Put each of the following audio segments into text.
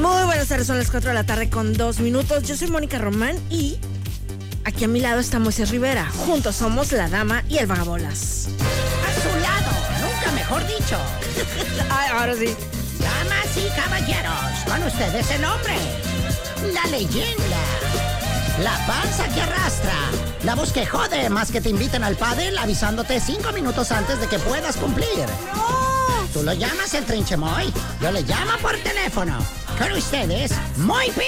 Muy buenas tardes, son las 4 de la tarde con 2 minutos. Yo soy Mónica Román y aquí a mi lado está Moisés Rivera. Juntos somos la dama y el vagabolas. A su lado, nunca mejor dicho. Ay, ahora sí. Damas y caballeros, con ustedes el hombre, la leyenda, la panza que arrastra, la voz que jode más que te inviten al pádel avisándote cinco minutos antes de que puedas cumplir. Tú lo llamas el trinchemoy, yo le llamo por teléfono. Con ustedes, Muy Pi.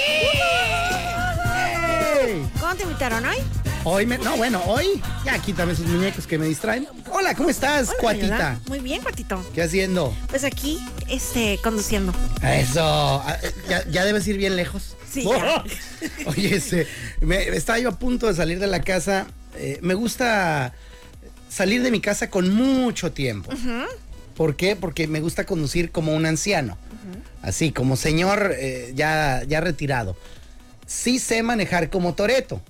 ¿Cómo te invitaron hoy? Hoy me, no, bueno, hoy ya quítame esos muñecos que me distraen. Hola, ¿cómo estás, Hola, cuatita? Muy bien, cuatito. ¿Qué haciendo? Pues aquí, este, conduciendo. Eso, ah, ya, ya debes ir bien lejos. Sí, ya. Oye, este, me, estaba yo a punto de salir de la casa. Eh, me gusta salir de mi casa con mucho tiempo. ¿Por qué? Porque me gusta conducir como un anciano. Así, como señor eh, ya, ya retirado. Sí sé manejar como Toreto,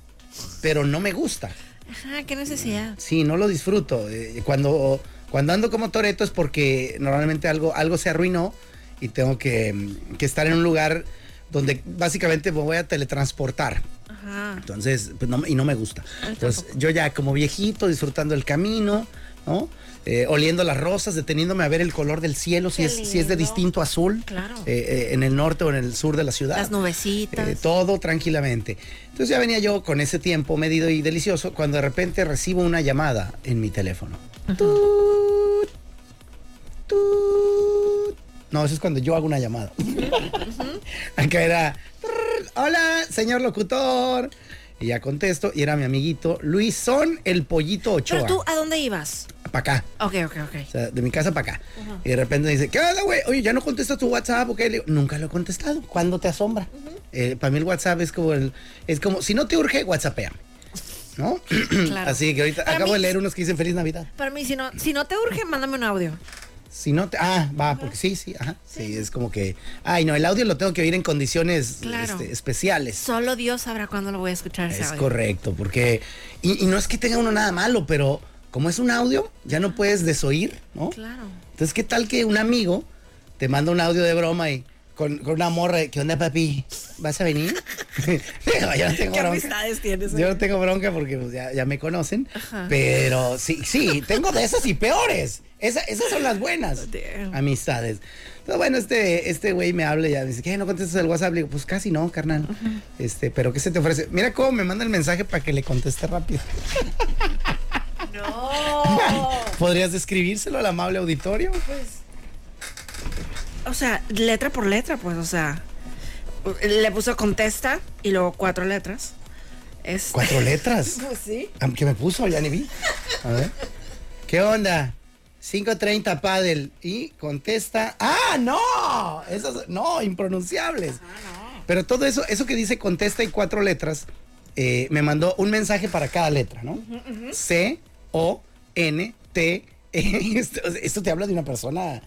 pero no me gusta. Ajá, qué necesidad. Sí, no lo disfruto. Eh, cuando, cuando ando como Toreto es porque normalmente algo, algo se arruinó y tengo que, que estar en un lugar donde básicamente me voy a teletransportar. Ajá. Entonces, pues no, y no me gusta. Entonces, yo ya como viejito, disfrutando el camino, ¿no? Eh, oliendo las rosas, deteniéndome a ver el color del cielo, si es, si es de distinto azul, Claro. eh, eh, en el norte o en el sur de la ciudad. Las nubecitas. Eh, todo tranquilamente. Entonces ya venía yo con ese tiempo medido y delicioso cuando de repente recibo una llamada en mi teléfono. Tut, tut. No, eso es cuando yo hago una llamada. Acá era, "Trrr, hola, señor locutor. Y ya contesto, y era mi amiguito Luisón el Pollito Ochoa. Pero tú, ¿a dónde ibas? Para acá. Ok, ok, ok. O sea, de mi casa para acá. Y de repente me dice, ¿qué onda, güey? Oye, ya no contestas tu WhatsApp, ¿o qué? Le digo, Nunca lo he contestado. ¿Cuándo te asombra? Eh, para mí el WhatsApp es como el, es como, si no te urge, WhatsAppéame. ¿No? Claro. Así que ahorita Para acabo mí- de leer unos que dicen Feliz Navidad. Para mí, si no, si no te urge, mándame un audio. Si no te. Ah, va, porque sí, sí, ajá. Sí, es como que. Ay, no, el audio lo tengo que oír en condiciones Claro. este, especiales. Solo Dios sabrá cuándo lo voy a escuchar ese Es audio. correcto, porque. Y, y no es que tenga uno nada malo, pero como es un audio, ya no puedes desoír, ¿no? Claro. Entonces, ¿qué tal que un amigo te manda un audio de broma y con, con una morra, de, ¿qué onda, papi? ¿Vas a venir? Yo no tengo ¿Qué bronca. amistades tienes? Yo no tengo bronca porque pues, ya, ya me conocen. Ajá. Pero sí, sí, tengo de esas y peores. Esa- esas son las buenas Damn. amistades. Entonces, bueno, este este güey me habla y ya me dice, ¿qué? ¿No contestas el WhatsApp? Le digo, pues casi no, carnal. Este, pero ¿qué se te ofrece? Mira cómo me manda el mensaje para que le conteste rápido. No. ¿Podrías describírselo al amable auditorio? O sea, letra por letra, pues, o sea. Le puso contesta y luego cuatro letras. Es. Cuatro letras. Pues sí. Ah, ¿Qué me puso? Ya ni vi. A ver. ¿Qué onda? 5.30 Paddle. Y contesta. ¡Ah, no! Esos, no, impronunciables. Pero todo eso, eso que dice contesta y cuatro letras, eh, me mandó un mensaje para cada letra, ¿no? C, O, N, T, E. Esto, esto te habla de una persona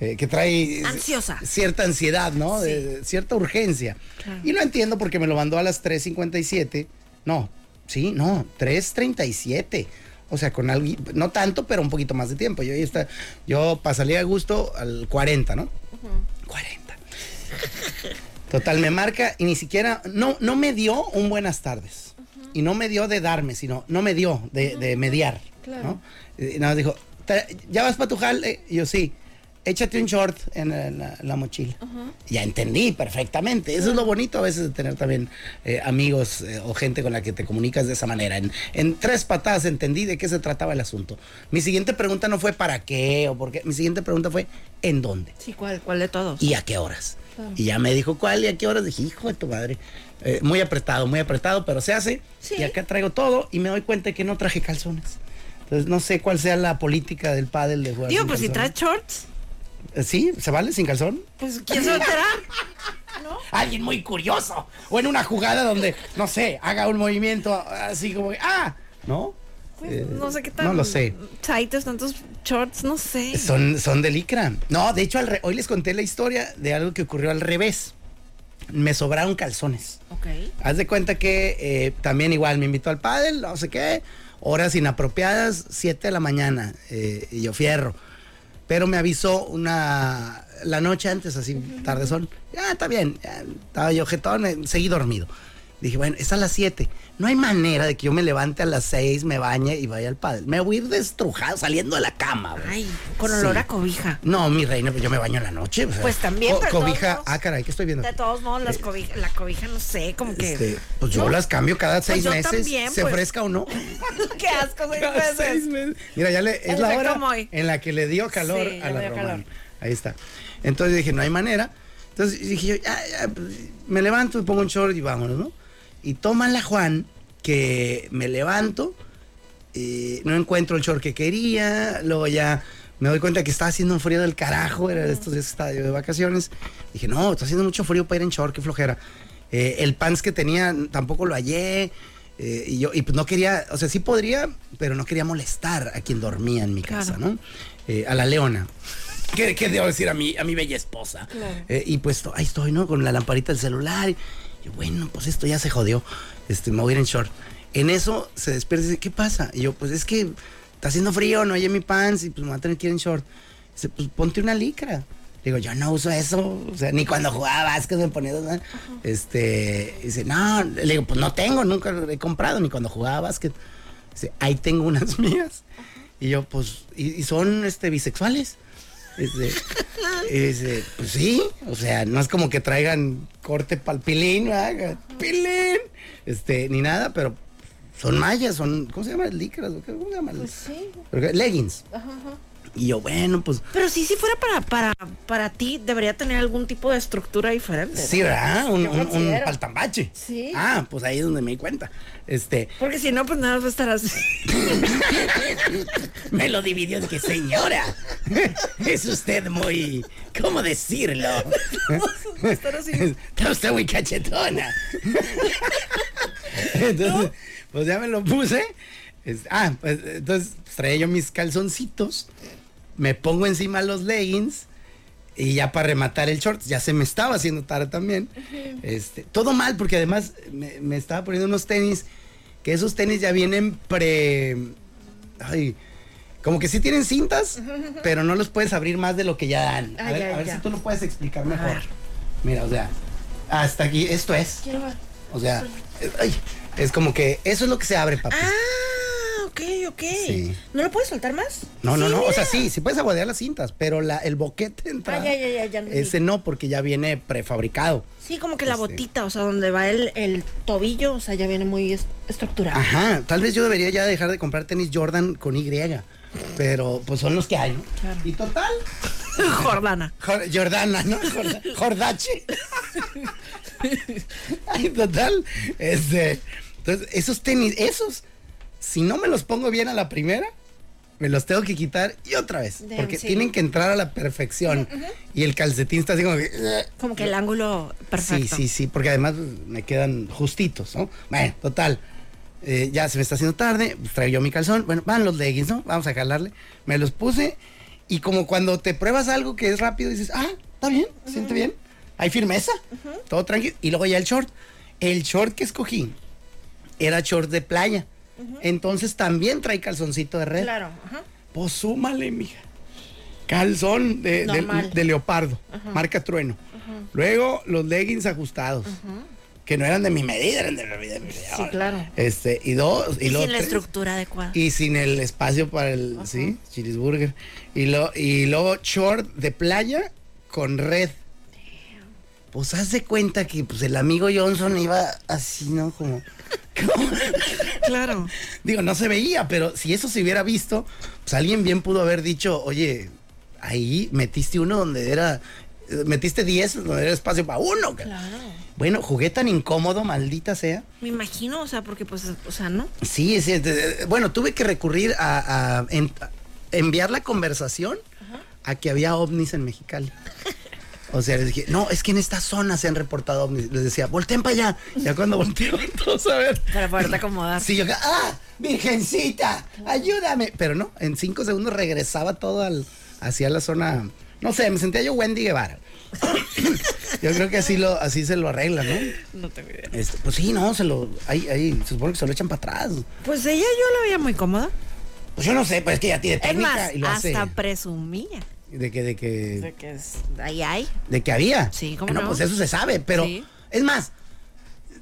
eh, que trae Ansiosa. cierta ansiedad, ¿no? Sí. De- de cierta urgencia. Claro. Y lo entiendo porque me lo mandó a las 3.57. No, sí, no, 3.37. O sea, con algo, no tanto, pero un poquito más de tiempo. Yo, ahí está, yo pasaría a gusto al 40, ¿no? 40. Total, me marca y ni siquiera, no, no me dio un buenas tardes. Y no me dio de darme, sino, no me dio de, de mediar. ¿no? Y nada más dijo, "¿Te- ¿ya vas para tu jale? Y yo sí. Échate un short en la, la- la mochila. Ya entendí perfectamente. Eso es lo bonito a veces de tener también eh, amigos eh, o gente con la que te comunicas de esa manera. En, en tres patadas entendí de qué se trataba el asunto. Mi siguiente pregunta no fue para qué o por qué. Mi siguiente pregunta fue ¿en dónde? Sí, ¿cuál, cuál de todos? ¿Y a qué horas? Y ya me dijo cuál y a qué horas. Dije, hijo de tu madre. Eh, muy apretado, muy apretado, pero se hace. Sí. Y acá traigo todo y me doy cuenta que no traje calzones. Entonces no sé cuál sea la política del pádel de jugar Digo, pues si traes shorts, Eh, ¿Sí? ¿Se vale sin calzón? pues ¿quién se va a enterar? alguien muy curioso. O en una jugada donde, no sé, haga un movimiento así como que, ah, ¿no? Pues, Eh, no sé qué tal. No lo sé. Tightos, tantos shorts, no sé. Son, son de licra. No, de hecho, al re- hoy les conté la historia de algo que ocurrió al revés. Me sobraron calzones. Ok. Haz de cuenta que eh, también igual me invitó al pádel, no sé qué, horas inapropiadas, 7 de la mañana, eh, y yo fierro. Pero me avisó una la noche antes, así tarde son. Ya, está bien, ya, estaba yo jetón, seguí dormido. Dije, bueno, es a las 7. No hay manera de que yo me levante a las 6, me bañe y vaya al pádel. Me voy a ir destrujado saliendo de la cama. güey. Ay, con olor Sí. a cobija. No, mi reina, pues yo me baño en la noche. o sea, Pues también, co- pero cobija. todos Ah, caray, ¿qué estoy viendo? De todos modos, las cobija, la cobija, no sé, como que. Este, pues yo ¿no? las cambio cada seis yo meses, también, se pues. ofrezca o no. Qué asco, seis Cada veces. seis meses. Mira, ya le, es El la hora en la que le dio calor Sí, a la calor. Ahí está. Entonces dije, no hay manera. Entonces dije yo, ya, ya, pues, me levanto, me pongo un short y vámonos, ¿no? Y toma la Juan que me levanto, eh, no encuentro el short que quería, luego ya me doy cuenta que estaba haciendo un frío del carajo, era de estos días que estaba yo de vacaciones. Dije, no, está haciendo mucho frío para ir en short, qué flojera. Eh, el pants que tenía tampoco lo hallé. eh, y yo, y pues no quería, o sea, sí podría, pero no quería molestar a quien dormía en mi casa, Claro. ¿no? Eh, a la leona. ¿Qué, qué debo decir a mi, a mi bella esposa? Claro. Y pues ahí estoy, ¿no? Con la lamparita del celular. Y, bueno, pues esto ya se jodió. Este, me voy a ir en short. En eso se despierta y dice, ¿qué pasa? Y yo, pues es que está haciendo frío, no hay mi pants y pues me voy a tener que ir en short. Dice, pues ponte una licra. Digo, yo no uso eso, o sea, ni cuando jugaba básquet me ponía, ¿no? este, dice, no, le digo, pues no tengo, nunca he comprado, ni cuando jugaba básquet. Dice, ahí tengo unas mías. Y yo, pues, y, y son, este, bisexuales. Este, dice, pues sí, o sea, no es como que traigan corte pal pilín, ¿verdad? pilín, este, ni nada, pero son mallas, son, ¿cómo se llama? Licras. ¿cómo se llama? Pues sí. Leggings. Y yo, bueno, pues, Pero sí, si fuera para, para, para ti, debería tener algún tipo de estructura diferente. sí, ¿verdad? Un, un, un paltambache. Sí. Ah, pues ahí es donde me di cuenta. Este, Porque si no, pues nada, más va a estar así. me lo dividió que, señora, es usted muy, ¿cómo decirlo? Estar así. Está usted muy cachetona. Entonces, pues ya me lo puse. Es- ah, pues entonces traía yo mis calzoncitos, me pongo encima los leggings y ya para rematar el short, ya se me estaba haciendo tarde también. este, todo mal porque además me, me estaba poniendo unos tenis, que esos tenis ya vienen pre... Ay, como que sí tienen cintas, pero no los puedes abrir más de lo que ya dan. A ver, ya, a ver ya. si tú lo puedes explicar mejor. Mira, o sea, hasta aquí, esto es. O sea, ay, es como que eso es lo que se abre, papi. Ah, ok, ok. Sí. ¿No lo puedes soltar más? no, no, Sí, no. O sea, sí, sí puedes aguadear las cintas, pero la, el boquete entra. Ah, ya, ya, ya. Ese no, porque ya viene prefabricado. Sí, como que la Este. botita, o sea, donde va el, el tobillo, o sea, ya viene muy est- estructurado. Ajá, tal vez yo debería ya dejar de comprar tenis Jordan con Y. Pero pues son los que hay, ¿no? Claro. Y total, Jordana. Jor- Jordana, ¿no? Jorda- Jordache. Ay, total. Este, entonces, esos tenis, esos, si no me los pongo bien a la primera, me los tengo que quitar y otra vez. Damn, porque sí. tienen que entrar a la perfección. Y el calcetín está así como que. Como que el ángulo perfecto. Sí, sí, sí, porque además me quedan justitos, ¿no? Bueno, total. eh, ya se me está haciendo tarde, pues, traigo yo mi calzón. Bueno, van los leggings, ¿no? Vamos a jalarle. Me los puse y como cuando te pruebas algo que es rápido, dices, ah, está bien, siente bien. Hay firmeza, todo tranquilo. Y luego ya el short. El short que escogí era short de playa. Entonces también trae calzoncito de red. Claro, ajá. Pues súmale, mija. Calzón de, de- Normal. de leopardo, marca trueno. Luego los leggings ajustados, que no eran de mi medida, eran de mi medida. Sí, claro. Este, y dos, y, sin la estructura adecuada. y sin el espacio para el, sí, cheeseburger. Y, lo, y luego short de playa con red. Pues haz de cuenta que pues el amigo Johnson iba así, ¿no? Como, Claro. Digo, no se veía, pero si eso se hubiera visto, pues alguien bien pudo haber dicho, oye, ahí metiste uno donde era, eh, metiste 10 donde era espacio para uno. ca-". Claro. Bueno, jugué tan incómodo, maldita sea. Me imagino, o sea, porque pues, o sea, ¿no? Sí, sí, de- de- bueno, tuve que recurrir a, a en- a enviar la conversación a que había ovnis en Mexicali. O sea, les dije, no, es que en esta zona se han reportado ovnis. Les decía, volteen para allá. Ya cuando voltearon todos a ver. Para poderte acomodar. Sí, yo, ¡ah! ¡Virgencita! ¡Ayúdame! Pero no, en cinco segundos regresaba todo al, hacia la zona. No sé, me sentía yo Wendy Guevara. yo creo que así lo, así se lo arregla, ¿no? No tengo idea. Este, pues sí, no, se lo. Ahí, ahí, se supone que se lo echan para atrás. Pues ella yo la veía muy cómoda. Pues yo no sé, pues es que ya tiene Es técnica más, y lo hace. hasta presumía De que, de de que, que es, ahí hay. de que había. Sí, ¿cómo no, no? pues eso se sabe, pero Sí. es más.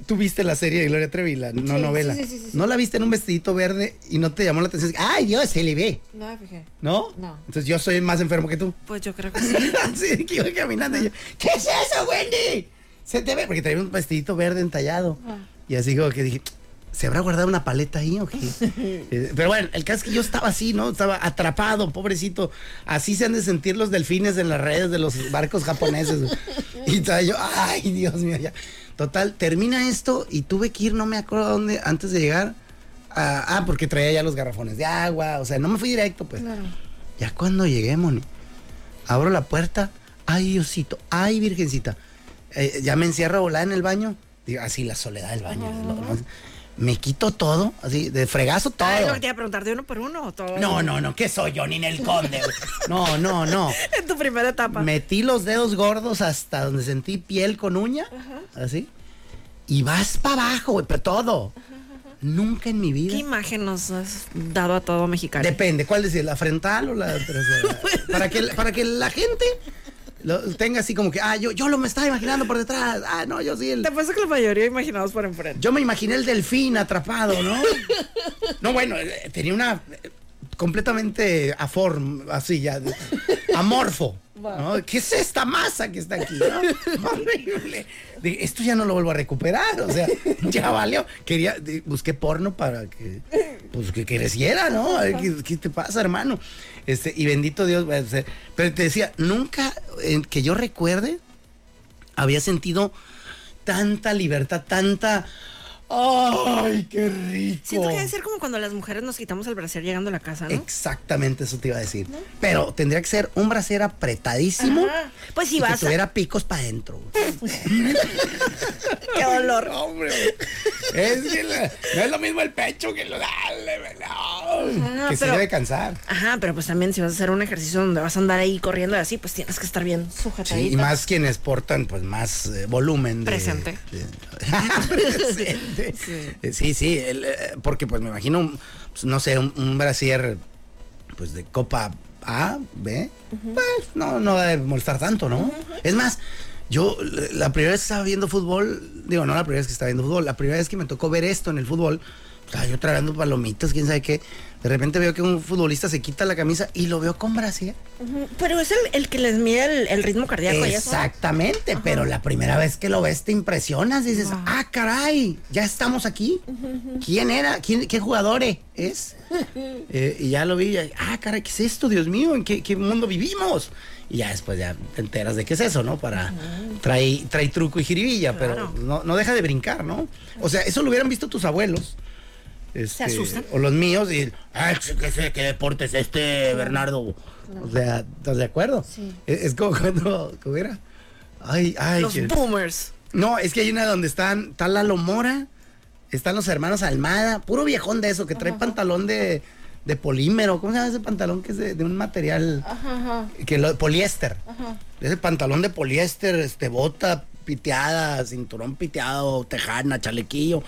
Tú viste la serie de Gloria Trevi, la no Sí, novela. sí, sí. ¿No la viste en un vestidito verde y no te llamó la atención? ¡Ay, Dios, se le ve! No me fijé. ¿No? No. Entonces yo soy más enfermo que tú. Pues yo creo que sí. sí, que iba caminando y yo, ¿qué es eso, Wendy? Se te ve, porque traía un vestidito verde entallado. Ah. Y así como que dije, ¿se habrá guardado una paleta ahí o qué? Eh, Pero bueno, el caso es que yo estaba así, ¿no? Estaba atrapado, pobrecito. Así se han de sentir los delfines en las redes de los barcos japoneses. y estaba yo, ay, Dios mío, ya. Total, termina esto y tuve que ir, no me acuerdo a dónde, antes de llegar. a- ah, porque traía ya los garrafones de agua. O sea, no me fui directo, pues. Claro. Ya cuando llegué, Moni, abro la puerta, ay Diosito, ay Virgencita, Eh, ya me encierro a volar en el baño, digo, así la soledad del baño, me quito todo, así, de fregazo todo. Ay, que te iba a preguntar de uno por uno o todo. No, no, no, ¿qué soy yo? Ni en el conde. No, no, no. En tu primera etapa. Metí los dedos gordos hasta donde sentí piel con uña, así, y vas para abajo, güey, pero todo. Nunca en mi vida. ¿Qué imagen nos has dado a todo mexicano? Depende, ¿cuál decir? ¿La frontal o la trasera? para, que, para que la gente lo tenga así como que, ah, yo, yo lo me estaba imaginando por detrás. Ah, no, yo sí. El, Te apuesto que la mayoría imaginados por enfrente. yo me imaginé el delfín atrapado, ¿no? No, bueno, eh, tenía una eh, completamente aform, así ya, amorfo. ¿no? ¿Qué es esta masa que está aquí? no? Horrible. Esto ya no lo vuelvo a recuperar, o sea, ya valió. Quería, de- busqué porno para que, pues, que creciera, ¿no? ¿Qué, qué te pasa, hermano? Este, y bendito Dios, pero te decía, nunca que yo recuerde había sentido tanta libertad, tanta... ¡Ay, qué rico! Siento que debe ser como cuando las mujeres nos quitamos el brasier llegando a la casa, ¿no? Exactamente eso te iba a decir. Pero tendría que ser un brasier apretadísimo. Ajá. Pues si y vas que a- tuviera picos para adentro. ¡Qué dolor! hombre. Es que la- no es lo mismo el pecho que lo dale, no. Que se debe cansar. Ajá, pero pues también si vas a hacer un ejercicio donde vas a andar ahí corriendo y así, pues tienes que estar bien Sí, sujetadita. y más quienes portan pues más eh, volumen de- Presente. de- presente. Eh, Sí, sí, el, eh, porque pues me imagino, pues, no sé, un, un brasier pues de copa A, B, pues no, no debe molestar tanto, ¿no? Es más, yo la- la primera vez que estaba viendo fútbol, digo, no la primera vez que estaba viendo fútbol, la primera vez que me tocó ver esto en el fútbol, estaba yo tragando palomitas, quién sabe qué, de repente veo que un futbolista se quita la camisa y lo veo con brasier. Ujú, Pero es el, el que les mide el, el ritmo cardíaco. Exactamente, pero la primera vez que lo ves te impresionas, dices, Wow. ah, caray, ya estamos aquí. ¿Quién era? ¿Quién, ¿Qué jugador es? Eh, y ya lo vi, y, ah, caray, ¿qué es esto, Dios mío? ¿En qué, qué mundo vivimos? Y ya después ya te enteras de qué es eso, ¿no? Para, trae, trae truco y jiribilla, Claro. pero no, no deja de brincar, ¿no? O sea, eso lo hubieran visto tus abuelos. Este, asustan? O los míos y, ah, ¿qué, deporte es este, Bernardo? O sea, ¿estás de acuerdo? Sí. Es, es como cuando, ¿cómo era? Ay, ay. Los que- boomers. no, es que hay una donde están, está Lalo Mora, están los hermanos Almada, puro viejón de eso, que trae pantalón de, de polímero. ¿Cómo se llama ese pantalón que es de, de un material? Que lo, poliéster. Ese pantalón de poliéster, este, bota piteada, cinturón piteado, tejana, chalequillo,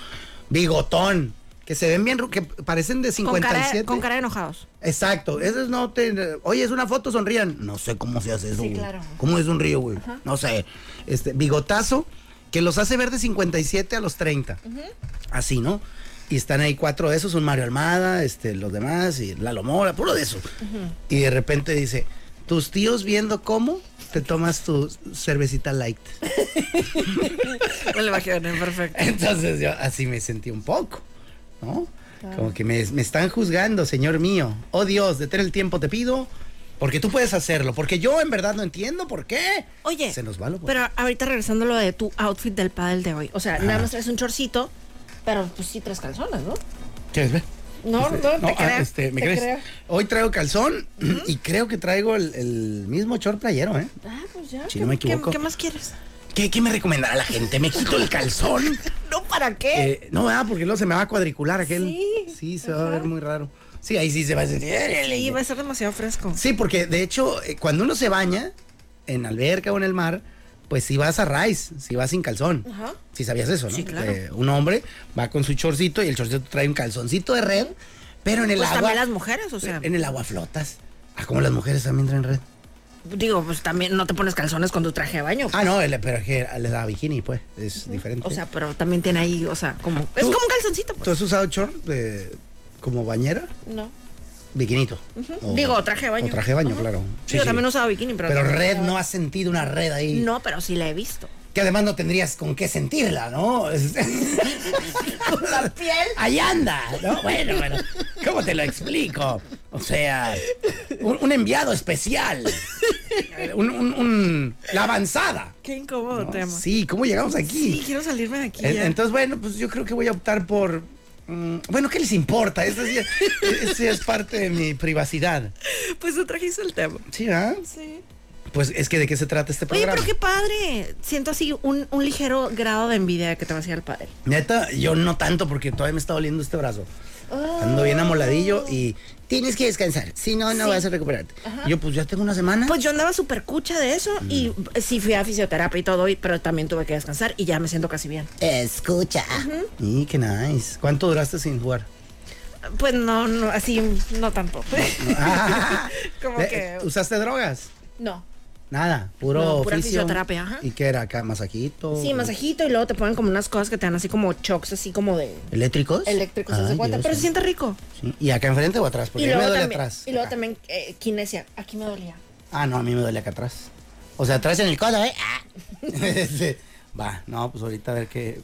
bigotón. Que se ven bien, que parecen de Con cara, 57. con cara de enojados. Exacto, esos no te. Oye, es una foto, sonrían. No sé cómo se hace eso, Sí, güey. claro. ¿Cómo es un río, güey? No sé. Este, bigotazo, que los hace ver de 57 a los 30. Así, ¿no? Y están ahí cuatro de esos, un Mario Almada, este, los demás, y Lalo Mora, puro de eso. Y de repente dice, tus tíos viendo cómo te tomas tu cervecita light. Me lo perfecto. Entonces yo así me sentí un poco, ¿no? Como que me, me están juzgando, Señor mío. Oh Dios, detén el tiempo, te pido. Porque tú puedes hacerlo. Porque yo en verdad no entiendo por qué. Oye, Se nos va lo bueno. pero ahorita regresando a lo de tu outfit del padel de hoy. O sea, nada más traes un chorcito, pero pues sí tres calzones, ¿no? ¿Quieres ver? No, no, te ah, creo. este, ¿me te crees? creo. Hoy traigo calzón y creo que traigo el, el mismo short playero, ¿eh? Ah, pues ya. Si ¿qué- no me qué- equivoco. ¿Qué, más quieres? ¿Qué, qué me recomendará la gente? ¿Me quito el calzón? No, ¿para qué? Eh, no, ¿verdad? Porque luego se me va a cuadricular aquel. Sí, Sí, se va a ver muy raro. Sí, ahí sí se va a sentir. sí, va a ser demasiado fresco. Sí, porque de hecho, eh, cuando uno se baña en alberca o en el mar, pues si vas a rise, si vas sin calzón. Ajá. Si sabías eso, ¿no? Sí, claro. Eh, un hombre va con su chorcito y el chorcito trae un calzoncito de red, pero en el Pues agua. también las mujeres, o sea. En el agua flotas. Ah, como las mujeres también traen red. Digo, pues también no te pones calzones con tu traje de baño. Ah, no, el- pero es que le da bikini, pues. Es diferente. O sea, pero también tiene ahí, o sea, como. Es ¿Tú- como un calzoncito, ¿Tú pues. has usado short de, como bañera? No. Bikinito. O- Digo, traje de baño. O traje de baño, claro. Yo también he usado bikini, pero. Pero red, no has sentido una red ahí. No, pero sí la he visto. Que además no tendrías con qué sentirla, ¿no? Con la piel. Ahí anda, ¿no? Bueno, bueno. ¿Cómo te lo explico? O sea, un, un enviado especial. Un, un- un- la avanzada. Qué incómodo ¿no? tema. Sí, ¿cómo llegamos aquí? Sí, quiero salirme de aquí. Ya. Entonces, bueno, pues yo creo que voy a optar por. mm, bueno, ¿qué les importa? Eso sí, eso sí es parte de mi privacidad. Pues tú trajiste el tema. Sí, ¿ah? Sí. Pues es que de qué se trata este Oye, programa. pero qué padre. Siento así un, un ligero grado de envidia de que te vas a ir al padre. Neta, yo no tanto porque todavía me está doliendo este brazo. Ando bien amoladillo y tienes que descansar. Si no, no Sí. vas a recuperarte. Yo, pues ya tengo una semana. Pues yo andaba súper cucha de eso y Mm. sí fui a fisioterapia y todo, y- pero también tuve que descansar y ya me siento casi bien. Escucha. Y qué nice. ¿Cuánto duraste sin jugar? Pues no, no, así no tanto. Ah, Como eh, que- ¿Usaste drogas? No. Nada, puro No, pura fisio. fisioterapia, ajá. ¿Y qué era acá? ¿Masajito? Sí, masajito y luego te ponen como unas cosas que te dan así como shocks, así como de ¿Eléctricos? eléctricos, ¿se Ay, cuenta? Dios, Pero se siente rico. Sí. ¿Y acá enfrente o atrás? Porque Y mí me luego duele también, atrás. y luego acá. también eh, kinesia. Aquí me dolía. Ah, no, a mí me duele acá atrás. O sea, atrás en el codo, ¿eh? Ah. Sí. Va, no, pues ahorita a ver qué.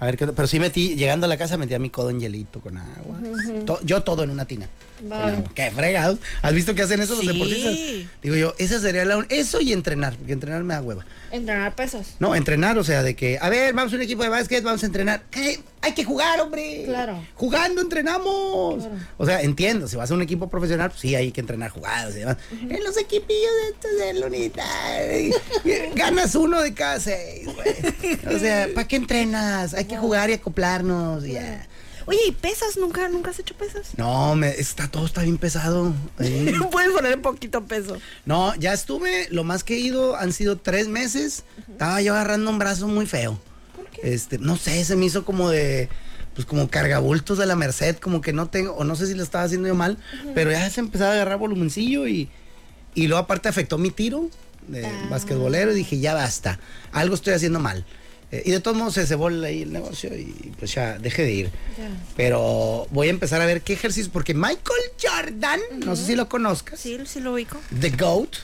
A ver qué. Pero sí metí, llegando a la casa, metí a mi codo en hielito con agua. To- yo todo en una tina. Va. Con agua. Qué fregados. ¿Has visto que hacen eso Sí. los deportistas? Digo yo, esa sería la. un- Eso y entrenar, porque entrenar me da hueva. Entrenar pesos. No, entrenar, o sea, de que, a ver, vamos a un equipo de básquet, vamos a entrenar. ¿Qué? Hay que jugar, hombre. Claro. Jugando entrenamos. O sea, entiendo, si vas a un equipo profesional, pues sí, hay que entrenar jugados y demás. En los equipillos de estos de Lunita, ganas uno de cada seis, güey. O sea, ¿para qué entrenas? Hay que jugar y acoplarnos. y ya. Oye, ¿y pesas? ¿Nunca, nunca has hecho pesas? No, me, está, todo está bien pesado. ahí. Puedes poner poquito peso. No, ya estuve, lo más que he ido han sido tres meses. Estaba yo agarrando un brazo muy feo. ¿Por qué? Este, no sé, se me hizo como de, pues como cargabultos de la Merced, como que no tengo, o no sé si lo estaba haciendo yo mal, pero ya se empezaba a agarrar volumencillo y, y luego aparte afectó mi tiro de Ah. basquetbolero y dije, ya basta, algo estoy haciendo mal. Eh, y de todos modos se cebó ahí el negocio y pues ya dejé de ir. Pero voy a empezar a ver qué ejercicios, porque Michael Jordan, no sé si lo conozcas. Sí, sí lo ubico. The GOAT.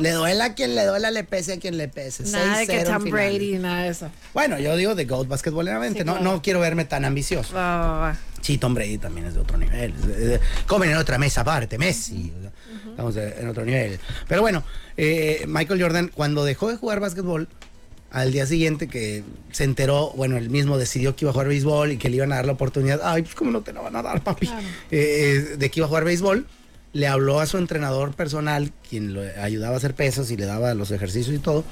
Le duela a quien le duela, le pese a quien le pese. Nada de 6-0 que Tom. Brady, nada de eso. Bueno, yo digo The GOAT basquetboleramente. Sí, no, claro. no quiero verme tan ambicioso. Va, va, va. Sí, Tom Brady también es de otro nivel. Comen en otra mesa aparte, Messi. sea, Estamos en otro nivel. Pero bueno, eh, Michael Jordan, cuando dejó de jugar básquetbol, al día siguiente que se enteró, bueno, él mismo decidió que iba a jugar béisbol y que le iban a dar la oportunidad. Ay, pues cómo no te la van a dar, papi. Claro. Eh, de que iba a jugar béisbol. Le habló a su entrenador personal, quien lo ayudaba a hacer pesos y le daba los ejercicios y todo.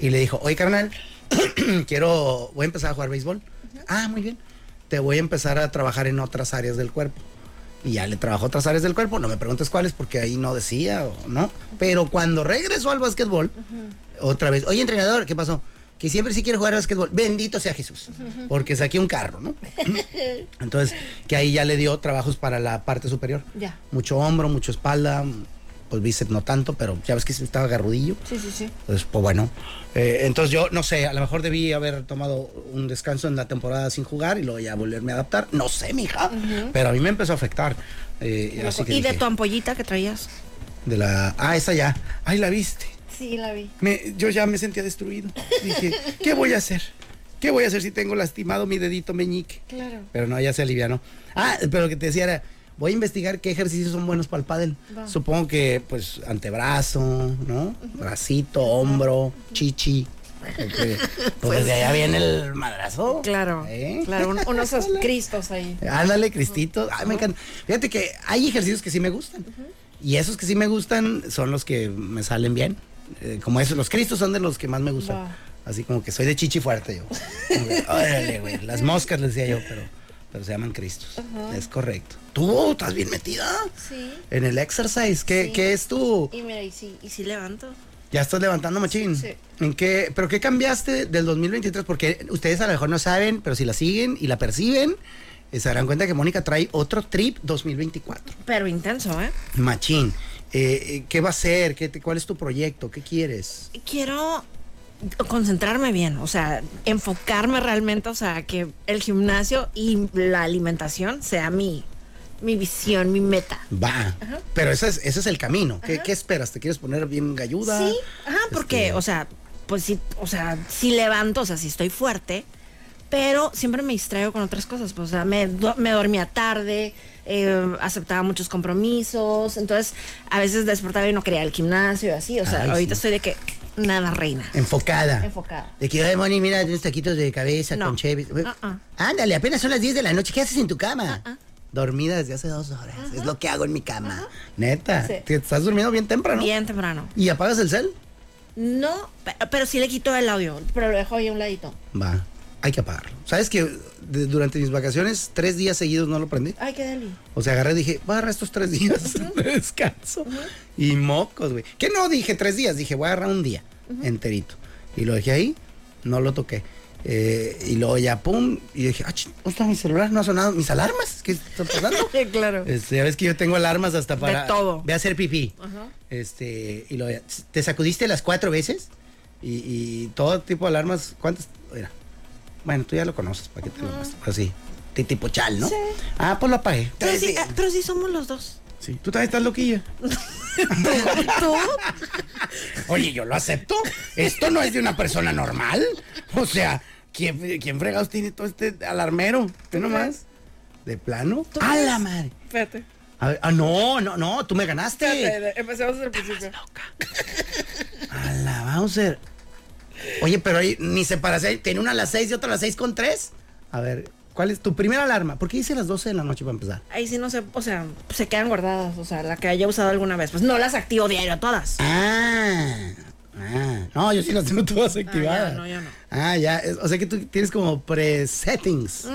Y le dijo, oye, carnal, quiero, voy a empezar a jugar béisbol. Ah, muy bien. Te voy a empezar a trabajar en otras áreas del cuerpo. Y ya le trabajó otras áreas del cuerpo. No me preguntes cuáles porque ahí no decía o no. Pero cuando regresó al básquetbol, otra vez, oye, entrenador, ¿qué pasó? Que siempre sí quiere jugar al básquetbol. Bendito sea Jesús. Porque saqué un carro, ¿no? Entonces, que ahí ya le dio trabajos para la parte superior. Ya. Mucho hombro, mucho espalda. Pues bíceps no tanto, pero ya ves que estaba garrudillo. Sí, sí, sí. Entonces, pues bueno. Eh, entonces yo, no sé, a lo mejor debí haber tomado un descanso en la temporada sin jugar y luego ya volverme a adaptar. No sé, mija. Pero a mí me empezó a afectar. Eh, así que y de tu ampollita que traías. de la... Ah, esa ya. Ay, la viste. Sí, la vi. Me- yo ya me sentía destruido. Dije, ¿qué voy a hacer? ¿Qué voy a hacer si tengo lastimado mi dedito meñique? Claro. Pero no, ya se alivianó. Ah, pero lo que te decía era, voy a investigar qué ejercicios son buenos para el pádel. Supongo que, pues, antebrazo, ¿no? Bracito, hombro, chichi. Porque, pues de allá viene el madrazo. Claro, ¿Eh? claro, un- unos cristos ahí. Ándale, Cristito. Ay, me encanta. Fíjate que hay ejercicios que sí me gustan. Y esos que sí me gustan son los que me salen bien. Eh, como esos, los Cristos son de los que más me gustan. Así como que soy de chichi fuerte yo. Órale, güey. Las moscas les decía yo, pero, pero se llaman Cristos. Es correcto. Tú estás bien metida Sí. en el exercise. ¿Qué, Sí. qué es tú? Y mira, y sí, y sí levanto. Ya estás levantando machín. Sí. ¿En qué, pero qué cambiaste del 2023? Porque ustedes a lo mejor no saben, pero si la siguen y la perciben, eh, se darán cuenta que Mónica trae otro trip 2024. Pero intenso, ¿eh? Machín. Eh, eh, ¿Qué va a ser? ¿Qué te- ¿Cuál es tu proyecto? ¿Qué quieres? Quiero concentrarme bien, o sea, enfocarme realmente, o sea, que el gimnasio y la alimentación sea mi, mi visión, mi meta. Va. Pero ese es, ese es el camino. ¿Qué, qué esperas? ¿Te quieres poner bien galluda? Sí, ajá, porque, Este, o sea, pues sí, o sea, sí levanto, o sea, sí estoy fuerte, pero siempre me distraigo con otras cosas, pues, o sea, me, do- me dormía tarde, eh, aceptaba muchos compromisos, entonces a veces despertaba y no quería ir al gimnasio y así, o sea, Ay, ahorita sí. estoy de que nada reina. Enfocada. Enfocada. De que, ay, Moni, mira, unos taquitos de cabeza No. con Chevy. Uh-uh. Ándale, apenas son las 10 de la noche. ¿Qué haces en tu cama? Dormida desde hace dos horas. Es lo que hago en mi cama. Neta. Sí. ¿Te estás durmiendo bien temprano? Bien temprano. ¿Y apagas el cel? No, pe- pero, sí le quito el audio, pero lo dejo ahí a un ladito. Va. Hay que apagarlo. ¿Sabes que de- durante mis vacaciones, tres días seguidos no lo prendí? Ay, qué deli. O sea, agarré y dije, voy a agarrar estos tres días de descanso. Y mocos, güey. Que no dije tres días, dije, voy a agarrar un día enterito. Y lo dejé ahí, no lo toqué. Eh, y luego ya, pum, y dije, ah, ¿dónde está mi celular? ¿No ha sonado mis alarmas? ¿Qué está pasando? claro. Este, ya ves que yo tengo alarmas hasta para... todo. Ve a hacer pipí. Este, y luego ya, ¿te sacudiste las cuatro veces? Y, y todo tipo de alarmas, ¿cuántas? Mira. Bueno, tú ya lo conoces, ¿para qué te lo? Así, ti- tipo chal, ¿no? Sí. Ah, pues lo apagué. Pero sí, ah, pero sí somos los dos. Sí, tú también estás loquilla. ¿Tú? Oye, yo lo acepto. Esto no es de una persona normal. O sea, ¿quién, quién fregados tiene todo este alarmero? ¿Qué nomás? ¿De plano? ¿Tú ¡A la madre! Espérate. A ver, ah, no, no, no, tú me ganaste. empecemos desde el principio. A la Bowser. Oye, pero ahí ni se para. Tiene una a las seis y otra a las seis con tres. A ver, ¿cuál es tu primera alarma? ¿Por qué dice las 12 de la noche para empezar? Ahí sí no sé, o sea, se quedan guardadas, o sea, la que haya usado alguna vez. Pues no las activo diario todas. Ah, ah. No, yo sí las tengo todas activadas. no, yo no. Ah, ya. o sea que tú tienes como pre-settings.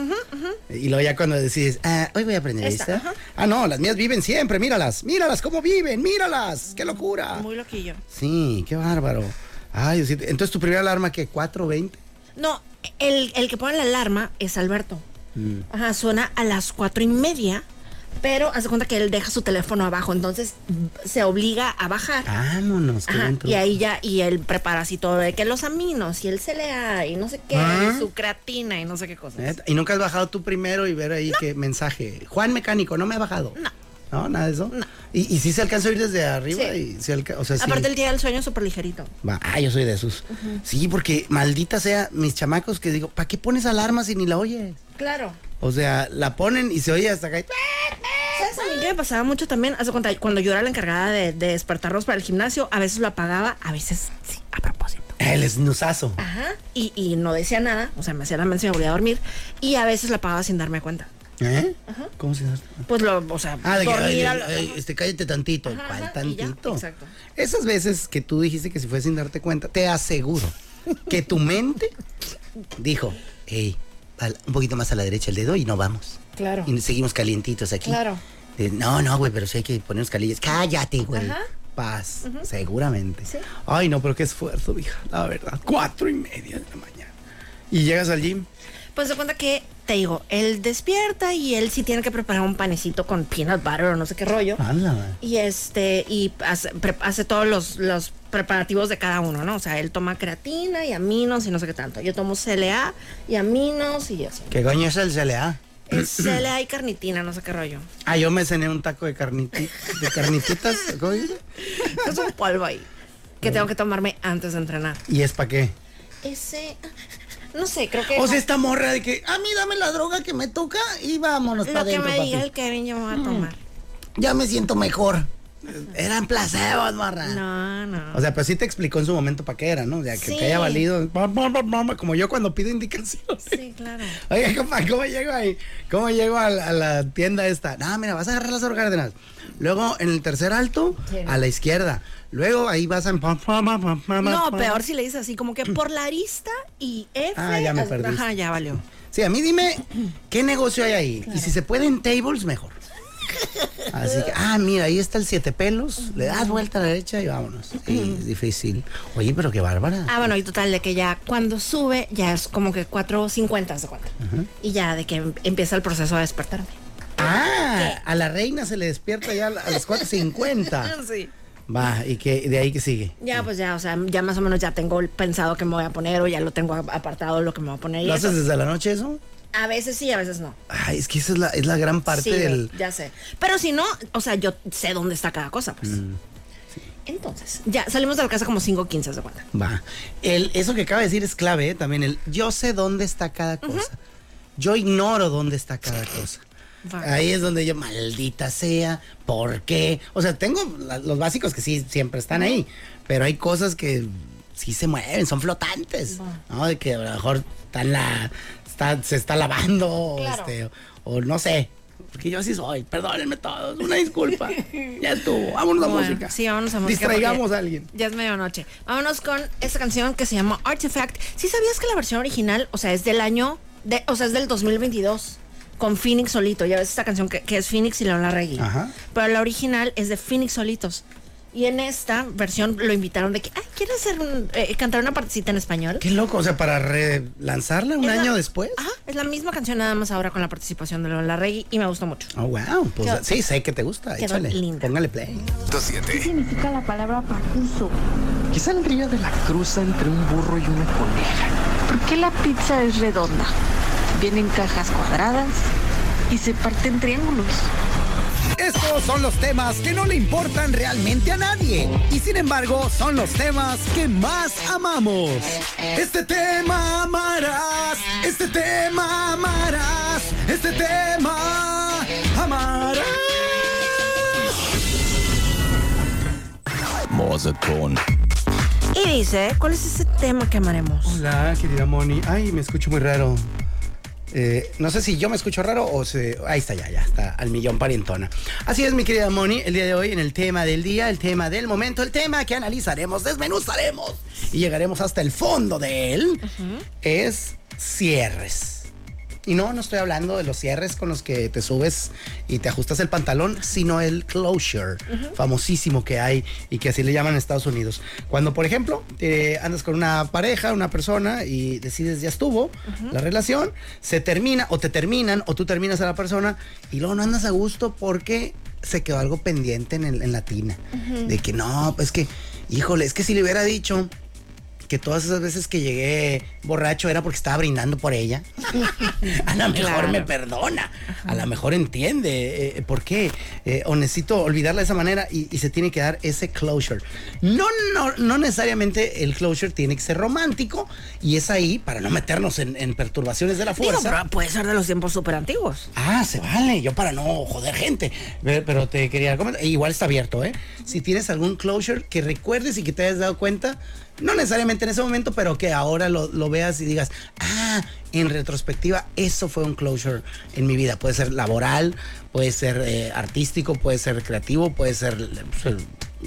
Y luego ya cuando decides, ah, hoy voy a aprender Esta, esta. ajá. Ah, no, las mías viven siempre, míralas. Míralas cómo viven, míralas. ¡Qué locura! Muy loquillo. Sí, qué bárbaro. Ay, entonces tu primera alarma que 4.20. No, el, el que pone la alarma es Alberto. Mm. Ajá, suena a las cuatro y media, pero hace cuenta que él deja su teléfono abajo, entonces se obliga a bajar. Vámonos, Ajá, y ahí ya, y él prepara así todo de que los aminos y el CLA y no sé qué, Ah. y su creatina y no sé qué cosas. Y nunca has bajado tú primero y ver ahí qué mensaje. Juan Mecánico, no me ha bajado. No. No, nada de eso. No. Y, y sí se alcanza a ir desde arriba Sí. y se alca- o sea, sí. Aparte el día del sueño súper ligerito. Va, ah, yo soy de esos. Sí, porque maldita sea mis chamacos que digo, ¿para qué pones alarma si ni la oyes? Claro. O sea, la ponen y se oye hasta acá. y- ¿Sabes a mí qué me pasaba mucho también? Hace cuenta, cuando yo era la encargada de, de despertarlos para el gimnasio, a veces lo apagaba, a veces sí, a propósito. El snusazo. Ajá. Y, y no decía nada, o sea, me hacía la mención y me volvía a dormir. Y a veces lo apagaba sin darme cuenta. ¿Eh? ¿Cómo se llama? Pues lo, o sea, Ah, de que, dormir ay, al- ay, este, cállate tantito. Ajá, ¿Cuál ajá, y ya, tantito? exacto. Esas veces que tú dijiste que si fue sin darte cuenta, te aseguro que tu mente dijo, hey, un poquito más a la derecha el dedo y no vamos. Claro. Y seguimos calientitos aquí. Claro. De, no, no, güey, pero sí hay que ponernos calillas. Cállate, güey. Ajá. Paz, seguramente. Sí. Ay, no, pero qué esfuerzo, hija, la verdad. Cuatro y media de la mañana. Y llegas al gym. Pues se cuenta que, te digo, él despierta y él sí tiene que preparar un panecito con peanut butter o no sé qué rollo. Y este, y hace, pre- hace todos los, los preparativos de cada uno, ¿no? O sea, él toma creatina y aminos y no sé qué tanto. Yo tomo CLA y aminos y eso. ¿Qué coño es el CLA? Es CLA y carnitina, no sé qué rollo. Ah, yo me cené un taco de, carniti de carnititas. ¿Cómo dice? Es un polvo ahí que tengo que tomarme antes de entrenar. ¿Y es para qué? Ese, no sé, creo que... O sea, esta morra de que, a mí dame la droga que me toca y vámonos para lo que adentro, me diga papi. el Kevin yo me voy a tomar. Ya me siento mejor. Eran placebos, morra. No, no. O sea, pues sí te explicó en su momento para qué era, ¿no? O sea, que Sí. te haya valido. Como yo cuando pido indicaciones. sí, claro. Oye, compa, ¿cómo llego ahí? ¿Cómo llego a la, a la tienda esta? No, mira, vas a agarrar las órdenes. Luego, en el tercer alto, Sí. a la izquierda. Luego, ahí vas a... No, peor si le dices así, como que por la arista y F. Ah, ya me perdiste. Ajá, ya valió. Sí, a mí dime, ¿qué negocio hay ahí? Y si se puede en tables, mejor. Así que, ah, mira, ahí está el siete pelos. Le das vuelta a la derecha y vámonos. Sí, es difícil. Oye, pero qué bárbara. Ah, bueno, y total, de que ya cuando sube, ya es como que 4.50 de cuenta. Y ya de que em- empieza el proceso de despertarme. Ah, a la reina se le despierta ya a las 4.50. Sí. Va, ¿y que de ahí que sigue? Ya, pues ya, o sea, ya más o menos ya tengo pensado que me voy a poner o ya lo tengo ap- apartado lo que me voy a poner. ¿Lo haces desde la noche eso? A veces sí, a veces no. Ay, es que esa es la, es la gran parte Sí, del... ya sé. Pero si no, o sea, yo sé dónde está cada cosa, pues. Mm, Entonces, ya salimos de la casa como 5.15 de cuenta. Va. El, eso que acaba de decir es clave, ¿eh? también el yo sé dónde está cada cosa. Yo ignoro dónde está cada cosa. Va. Ahí es donde yo, maldita sea, ¿por qué? O sea, tengo la- los básicos que sí siempre están ahí, pero hay cosas que sí se mueven, son flotantes, ¿no? De que a lo mejor está en la, está, se está lavando, Claro. este, o, no sé, porque yo así soy, perdónenme todos, una disculpa, ya estuvo, vámonos a Bueno, música. Sí, vámonos a música. Distraigamos a alguien. Ya es medianoche. Vámonos con esta canción que se llama Artifact. ¿Sí sabías que la versión original, o sea, es del año, de, o sea, es del 2022? Con Phoenix solito. Ya ves esta canción que, que es Phoenix y León Larregui. Ajá. Pero la original es de Phoenix solitos. Y en esta versión lo invitaron de que, ay, ¿quieres hacer un, eh, cantar una partecita en español? Qué loco, o sea, para relanzarla un Es la- año después. Ajá, es la misma canción nada más ahora con la participación de León Larregui y me gustó mucho. Oh, wow. Pues Quedó- sí, sé que te gusta. Échale. linda. Póngale play. ¿Qué significa la palabra pacuso? ¿Qué saldría de la cruza entre un burro y una coneja? ¿Por qué la pizza es redonda? Viene en cajas cuadradas y se parte en triángulos. Estos son los temas que no le importan realmente a nadie y sin embargo son los temas que más amamos. Este tema amarás, este tema amarás, este tema amarás. Morseton. Y dice, ¿cuál es ese tema que amaremos? Hola, querida Moni. Ay, me escucho muy raro. Eh, no sé si yo me escucho raro o se... Ahí está ya, ya está, al millón parientona. Así es, mi querida Moni, el día de hoy en el tema del día, el tema del momento, el tema que analizaremos, desmenuzaremos y llegaremos hasta el fondo de él, es cierres. Y no, no estoy hablando de los cierres con los que te subes y te ajustas el pantalón, sino el closure, famosísimo que hay y que así le llaman en Estados Unidos. Cuando, por ejemplo, andas con una pareja, una persona y decides ya estuvo la relación, se termina o te terminan o tú terminas a la persona y luego no andas a gusto porque se quedó algo pendiente en, el- en la tina. De que no, pues que, híjole, es que si le hubiera dicho que todas esas veces que llegué borracho era porque estaba brindando por ella. a lo mejor Claro. me perdona, a lo mejor entiende eh, por qué, eh, o necesito olvidarla de esa manera y, y se tiene que dar ese closure. No, no, no necesariamente el closure tiene que ser romántico y es ahí para no meternos en, en perturbaciones de la Digo, fuerza. pero puede ser de los tiempos súper antiguos. Ah, se vale. Yo para no joder gente. Pero te quería comentar. e Igual está abierto, ¿eh? Si tienes algún closure que recuerdes y que te hayas dado cuenta, no necesariamente en ese momento, pero que ahora lo, lo veas y digas, ah, en retrospectiva, eso fue un closure en mi vida. Puede ser laboral, puede ser eh, artístico, puede ser creativo, puede ser, eh,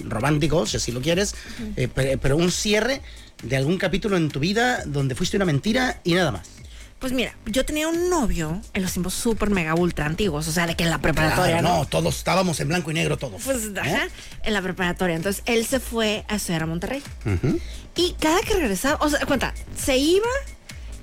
romántico, si así lo quieres, eh, pe- pero un cierre de algún capítulo en tu vida donde fuiste una mentira y nada más. Pues mira, yo tenía un novio en los tiempos súper mega ultra antiguos, o sea, de que en la preparatoria, Claro, ¿no? no, todos estábamos en blanco y negro todos. Pues, ¿eh? ajá, en la preparatoria. Entonces, él se fue a estudiar a Monterrey. Y cada que regresaba, o sea, cuenta, se iba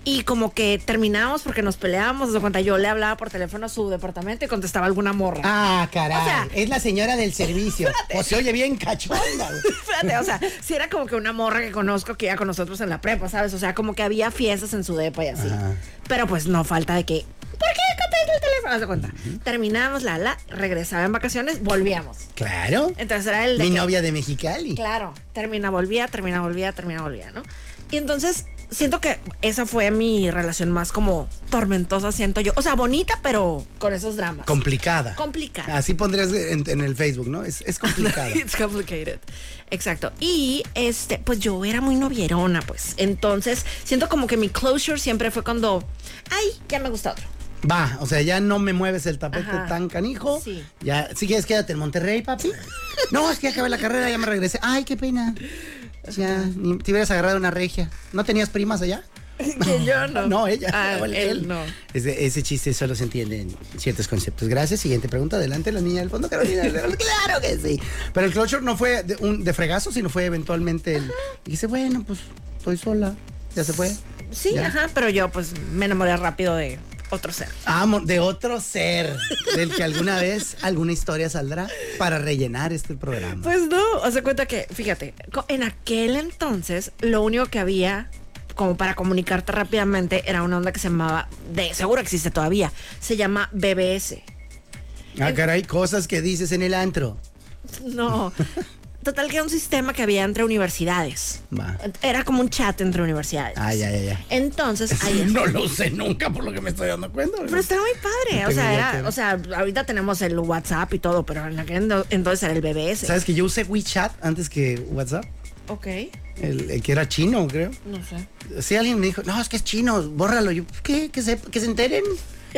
y como que terminábamos porque nos peleábamos. De cuenta, yo le hablaba por teléfono a su departamento y contestaba alguna morra. Ah, caray. O sea- es la señora del servicio. O se oye bien cachonda. Espérate, o sea, si era como que una morra que conozco que iba con nosotros en la prepa, ¿sabes? O sea, como que había fiestas en su depa y así. Ajá. Pero pues no falta de que. ¿Por qué contesta el teléfono? De cuenta. Terminábamos la la, regresaba en vacaciones, volvíamos. Claro. Entonces era el de Mi que- novia de Mexicali. Claro, termina, volvía, termina, volvía, termina, volvía, ¿no? Y entonces siento que esa fue mi relación más como tormentosa, siento yo. O sea, bonita, pero con esos dramas. Complicada. Complicada. Así pondrías en, en el Facebook, ¿no? Es, es complicada. It's complicated. Exacto. Y este, pues yo era muy novierona, pues. Entonces, siento como que mi closure siempre fue cuando, ay, ya me gusta otro. Va, o sea, ya no me mueves el tapete Ajá. tan canijo. Sí. Ya, si quieres, quédate en Monterrey, papi. No, es que acabé la carrera, ya me regresé. Ay, qué pena. Ya, ni te hubieras agarrado una regia. ¿No tenías primas allá? Que yo no. No, ella. Ah, él, él él. no. Ese, ese chiste solo se entiende en ciertos conceptos. Gracias. Siguiente pregunta. Adelante, la niña del fondo, Carolina. claro que sí. Pero el closure no fue de, un, de fregazo, sino fue eventualmente el. Y dice, bueno, pues estoy sola. Ya se fue. Sí, Ya. ajá, pero yo pues me enamoré rápido de otro ser. Amo, de otro ser, del que alguna vez alguna historia saldrá para rellenar este programa. Pues no, o sea, cuenta que, fíjate, en aquel entonces lo único que había como para comunicarte rápidamente era una onda que se llamaba, de seguro existe todavía, se llama BBS. ah, caray, cosas que dices en el antro. No. Total que era un sistema que había entre universidades. Va. Era como un chat entre universidades. Ah, ya, ya, ya. Entonces, ahí No lo sé nunca por lo que me estoy dando cuenta. Pero estaba muy padre. No O sea, era, o sea, ahorita tenemos el WhatsApp y todo, pero en aquel entonces era el BBS. ¿Sabes que yo usé WeChat antes que WhatsApp? Ok. El, el que era chino, creo. No sé. Si alguien me dijo, no, es que es chino, bórralo. Yo, ¿qué? ¿Que se, que se enteren?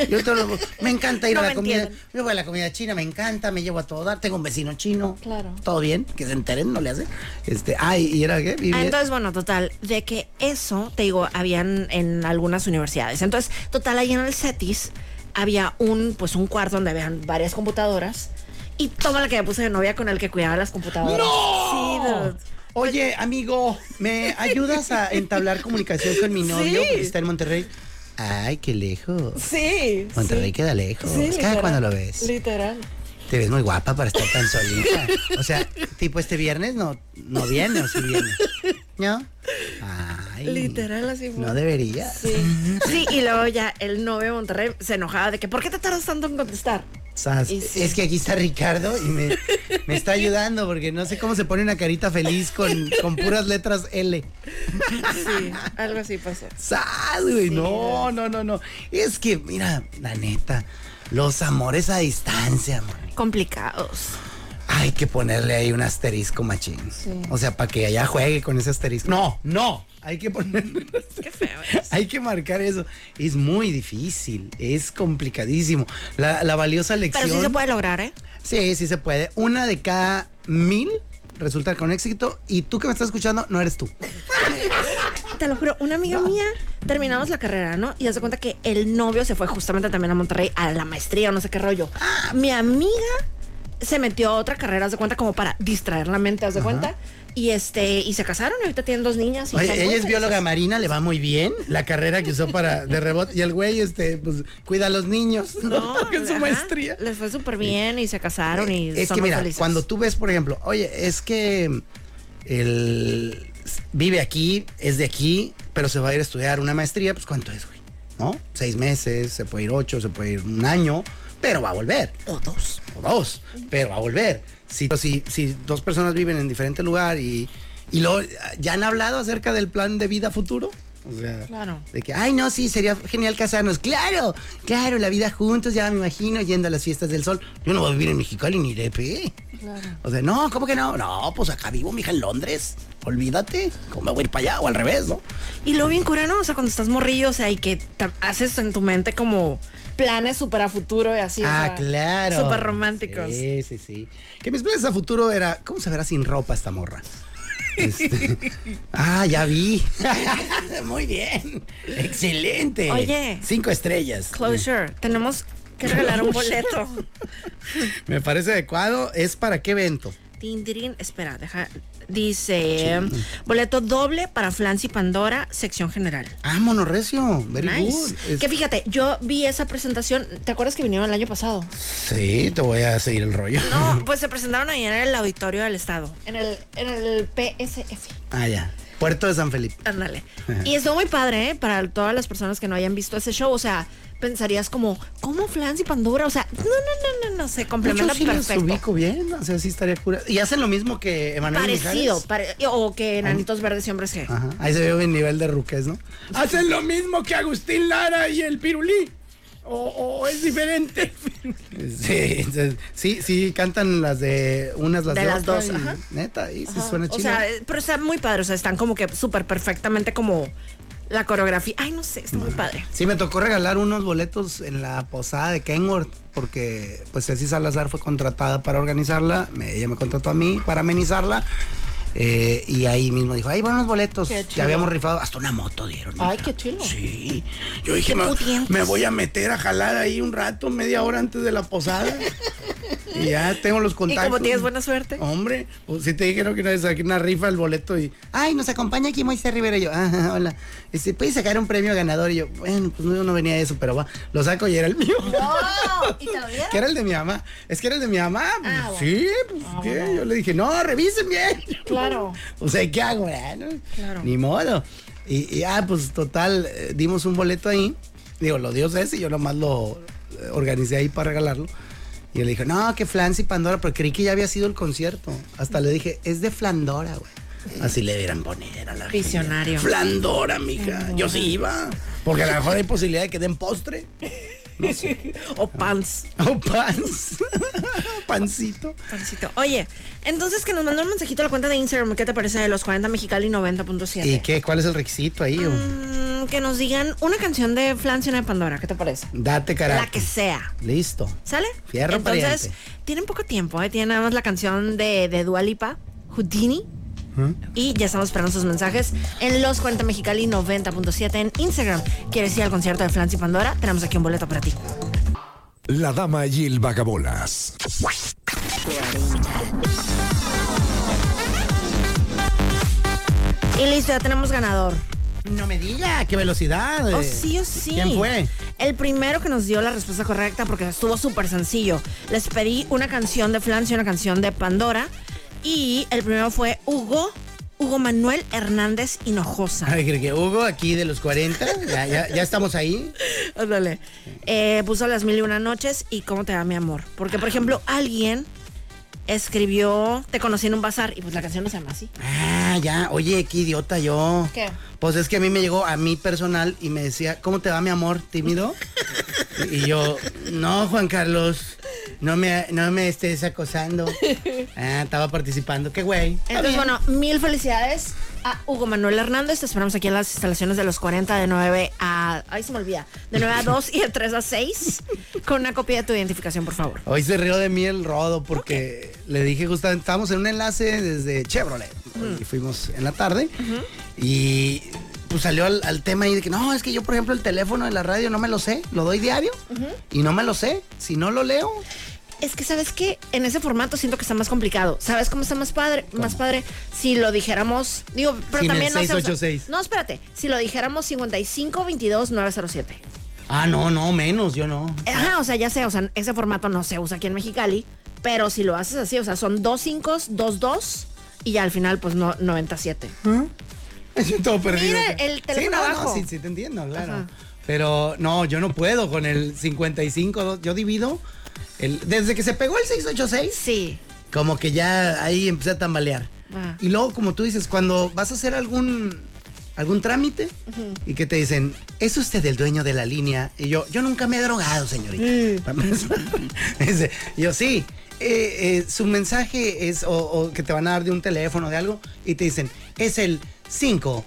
Yo lo- me encanta ir No a la comida. entienden. Yo voy a la comida china, me encanta, me llevo a todo dar. Tengo un vecino chino. Claro. Todo bien, que se enteren, no le hace. Este, ay, ¿y era qué? Ah, entonces, bueno, total, de que eso, te digo, habían en algunas universidades. Entonces, total, ahí en el CETIS había un, pues un cuarto donde habían varias computadoras. Y toma la que me puse de novia con el que cuidaba las computadoras. ¡No! Sí. Oye, amigo, ¿me ayudas a entablar comunicación con mi novio Sí. que está en Monterrey? Ay, qué lejos. Sí. Monterrey sí. queda lejos. Sí, Cada cuando lo ves. Literal. Te ves muy guapa para estar tan solita. O sea, tipo este viernes no, no viene o sí viene. ¿No? Ay. Literal, así fue. No debería. Sí. Sí, y luego ya el novio de Monterrey se enojaba de que, ¿por qué te tardas tanto en contestar? Sas, Y sí. Es que aquí está Ricardo y me, me está ayudando porque no sé cómo se pone una carita feliz con, con puras letras L. Sí, algo así pasó. ¡Sas, güey! No, no, no, no. Es que, mira, la neta, los amores a distancia, man. Complicados. Hay que ponerle ahí un asterisco machín. O sea, para que allá juegue con ese asterisco. No, no. Hay que poner. Qué feo es. Hay que marcar eso. Es muy difícil. Es complicadísimo. La, la valiosa lección. Pero sí se puede lograr, ¿eh? Sí, sí se puede. Una de cada mil resulta con éxito. Y tú que me estás escuchando, no eres tú. Te lo juro, una amiga mía, terminamos la carrera, ¿no? Y hace cuenta que el novio se fue justamente también a Monterrey a la maestría o no sé qué rollo. Mi amiga se metió a otra carrera, haz de cuenta, como para distraer la mente, haz de cuenta. Y este, y se casaron y ahorita tienen dos niñas. Y Oye, ella es bióloga marina, le va muy bien. La carrera que usó para de rebote. Y el güey, este, pues, cuida a los niños. No, en su maestría. Les fue súper bien y se casaron y Es son que mira, felices. cuando tú ves, por ejemplo, oye, es que él vive aquí, es de aquí, pero se va a ir a estudiar una maestría, pues ¿cuánto es, güey? ¿No? Seis meses, se puede ir ocho, se puede ir un año, pero va a volver. O dos. O dos, pero va a volver. Si, si, si dos personas viven en diferente lugar y, y luego, ¿ya han hablado acerca del plan de vida futuro? O sea, Claro. de que, ay, no, sí, sería genial casarnos. Claro, claro, la vida juntos, ya me imagino, yendo a las fiestas del sol. Yo no voy a vivir en Mexicali ni de pe. O sea, no, ¿cómo que no? No, pues acá vivo, mija, en Londres. Olvídate, ¿cómo me voy a ir para allá? O al revés, ¿no? Y lo bien cura, ¿no? O sea, cuando estás morrillo, o sea, y que haces en tu mente como planes súper a futuro y así. o ah, sea, claro. Súper románticos. Sí, sí, sí. Que mis planes a futuro era, ¿cómo se verá sin ropa esta morra? Este, ah, ya vi. Muy bien. Excelente. Oye. Cinco estrellas. Closure. Tenemos que regalar un boleto. Me parece adecuado. ¿Es para qué evento? Tin, tirín. Espera, deja. Dice: boleto doble para Flancy Pandora, sección general. Ah, monorrecio. Very Nice. good. Es- Que fíjate, yo vi esa presentación. ¿Te acuerdas que vinieron el año pasado? Sí, te voy a seguir el rollo. No, pues se presentaron ahí en el auditorio del estado, en el, en el PSF. Ah, ya. Puerto de San Felipe. Ándale. Y estuvo muy padre, ¿eh? Para todas las personas que no hayan visto ese show. O sea, pensarías como, ¿cómo Flans y Pandora? O sea, no, no, no, no, no, se complementa Yo sí los perfecto. ubico bien, o sea, sí estaría cura. Y hacen lo mismo que Emanuel Parecido, pare- o que Nanitos Verdes y Hombres G. Ajá, ahí se ve el nivel de ruques, ¿no? Hacen lo mismo que Agustín Lara y el Pirulí. O, o es diferente. Sí, sí, sí, cantan las de unas, las de, De las otra dos, y ajá. Neta, y Ajá. suena O chido. sea, eh, pero está muy padre. O sea, están como que súper perfectamente como la coreografía. Ay, no sé, está muy padre. Sí, me tocó regalar unos boletos en la posada de Kenworth, porque pues Ceci Salazar fue contratada para organizarla, me- ella me contrató a mí para amenizarla. eh, y ahí mismo dijo, ahí van los boletos. Ya habíamos rifado, hasta una moto dieron. Ay, qué chido. Sí. Yo dije, me, me voy a meter a jalar ahí un rato, media hora antes de la posada. Y ya tengo los Y contactos. como tienes buena suerte. Hombre, pues si te dijeron que una vez saqué una rifa el boleto y. Ay, nos acompaña aquí Moisés Rivera. Y yo, ah, hola. Este, ¿puedes sacar un premio ganador? Y yo, bueno, pues no, no venía eso, pero va. Lo saco y era el mío. No, ¿y te lo dieron? Que era el de mi mamá. Es que era el de mi mamá. Pues, Ah, bueno. Sí, pues ¿qué? Yo le dije, no, revisen bien. Claro. O sea, ¿qué hago? Ah, no, Claro. Ni modo. Y, y, ah, pues total, eh, dimos un boleto ahí. Digo, lo dio Ceci, yo nomás lo eh, organicé ahí para regalarlo. Y él dijo, no, que Flans y Pandora, pero creí que ya había sido el concierto. Hasta le dije, es de Flandora, güey. Así le dieran poner a la gente. Visionario. Flandora, mija. Yo sí iba. Porque a lo mejor hay posibilidad de que den postre. O pants. O pans. Pancito. Pancito. Oye, entonces que nos mandó un mensajito a la cuenta de Instagram. ¿Qué te parece de los 40 Mexicali 90.7? ¿Y qué? ¿Cuál es el requisito ahí? Mm, que nos digan una canción de una de Pandora. ¿Qué te parece? Date carácter. La que sea. Listo. ¿Sale? Fierro Entonces, pariente. tienen poco tiempo, ¿eh? Tienen nada más la canción de, de Dua Lipa, Y ya estamos esperando sus mensajes en los 40 Mexicali 90.7 en Instagram. ¿Quieres ir al concierto de Flans y Pandora? Tenemos aquí un boleto para ti. La dama y el vagabolas. Y listo, ya tenemos ganador. No me diga, qué velocidad. Oh, eh. sí, oh, sí. ¿Quién fue? El primero que nos dio la respuesta correcta porque estuvo súper sencillo. Les pedí una canción de Flans y una canción de Pandora. Y el primero fue Hugo, Hugo Manuel Hernández Hinojosa. Ay, creo que Hugo, aquí de los 40, ya, ya, ya estamos ahí. Ándale. Eh, puso las mil y una noches y cómo te va mi amor. Porque, por ejemplo, alguien escribió Te conocí en un bazar y pues la canción no se llama así. Ah, ya, oye, qué idiota yo. ¿Qué? Pues es que a mí me llegó a mí personal y me decía, ¿cómo te va mi amor, tímido? y yo, no, Juan Carlos, no me, no me estés acosando. Ah, estaba participando, qué güey. Entonces, bueno, mil felicidades a Hugo Manuel Hernández. Te esperamos aquí en las instalaciones de los 40 de 9 a. Ay, se me olvida. De 9 a 2 y de 3 a 6. Con una copia de tu identificación, por favor. Hoy se rió de mí el rodo porque le dije justamente, estábamos en un enlace desde Chevrolet y fuimos en la tarde y pues salió al, al tema ahí de que no, es que yo por ejemplo el teléfono de la radio no me lo sé, lo doy diario y no me lo sé, si no lo leo. Es que, ¿sabes qué? En ese formato siento que está más complicado. ¿Sabes cómo está más padre? Más padre si lo dijéramos. Digo, pero Sin el también no se usa- 686. No, espérate. Si lo dijéramos 55 22 907. Ah, no, no, menos, yo no. Ajá, o sea, ya sé, o sea, ese formato no se usa aquí en Mexicali, pero si lo haces así, o sea, son dos cinco, dos dos y ya al final, pues no, 97. Estoy todo perdido. Mira, el teléfono sí, no, abajo. No, sí, sí, te entiendo, claro. Ajá. Pero no, yo no puedo con el 55, yo divido. El, desde que se pegó el 686, Sí. como que ya ahí empecé a tambalear. Ah. Y luego, como tú dices, cuando vas a hacer algún algún trámite y que te dicen, ¿es usted el dueño de la línea? Y yo, yo nunca me he drogado, señorita. Y yo, sí. eh, eh, su mensaje es, o, o que te van a dar de un teléfono, de algo, y te dicen, es el 5,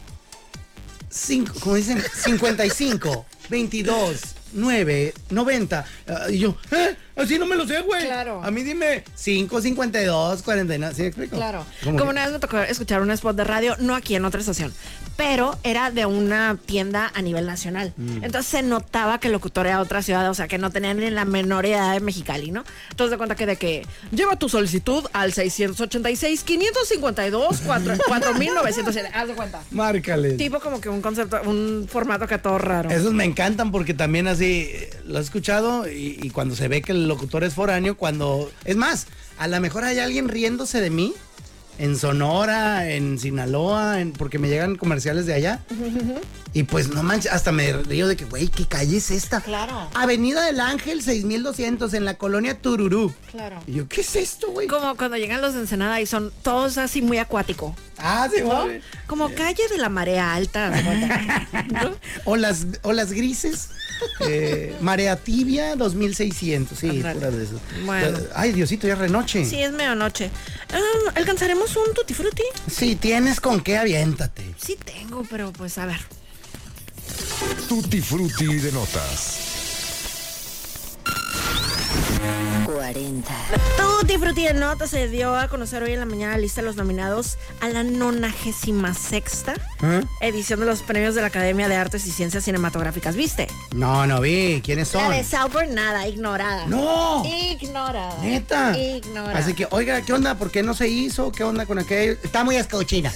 5, como dicen, 55, 22, 9, 90. Ah, y yo, ¿eh? Así no me lo sé, güey. Claro. A mí dime 5, 52, 49. ¿Sí me explico? Claro. ¿Cómo Como que? una vez me tocó escuchar un spot de radio, no aquí en otra estación, pero era de una tienda a nivel nacional. Mm. Entonces se notaba que el locutor era de otra ciudad, o sea, que no tenían ni la menor idea de Mexicali, ¿no? Entonces de cuenta que de que lleva tu solicitud al 686 552 4 4907. Haz de cuenta. Márcale. Tipo como que un concepto, un formato que todo raro. Esos me encantan porque también así eh, lo he escuchado y, y cuando se ve que el locutor es foráneo, cuando... Es más, a lo mejor hay alguien riéndose de mí en Sonora, en Sinaloa, en, porque me llegan comerciales de allá. Y pues no manches, hasta me río de que, güey, ¿qué calle es esta? Claro. Avenida del Ángel 6200 en la colonia Tururú. Claro. Y yo, ¿qué es esto, güey? Como cuando llegan los de Ensenada y son todos así muy acuático. Ah, sí, ¿no? Como calle de la marea alta. ¿No? O las, o las grises. eh, marea tibia 2600. Sí, puras de eso. Bueno. Ay, Diosito, ya es renoche. Sí, es medianoche. Ah, ¿Alcanzaremos un tutti frutti? Si tienes con qué, aviéntate. Sí tengo, pero pues a ver. Tutti Frutti de notas. 40. Tutti Frutti de Nota se dio a conocer hoy en la mañana la lista de los nominados a la 96 ¿Eh? edición de los premios de la Academia de Artes y Ciencias Cinematográficas. ¿Viste? No, no vi. ¿Quiénes La son? de Salford, nada, ignorada. ¡No! Ignorada. Neta. Ignorada. Así que, oiga, ¿qué onda? ¿Por qué no se hizo? ¿Qué onda con aquello? Está muy escauchina.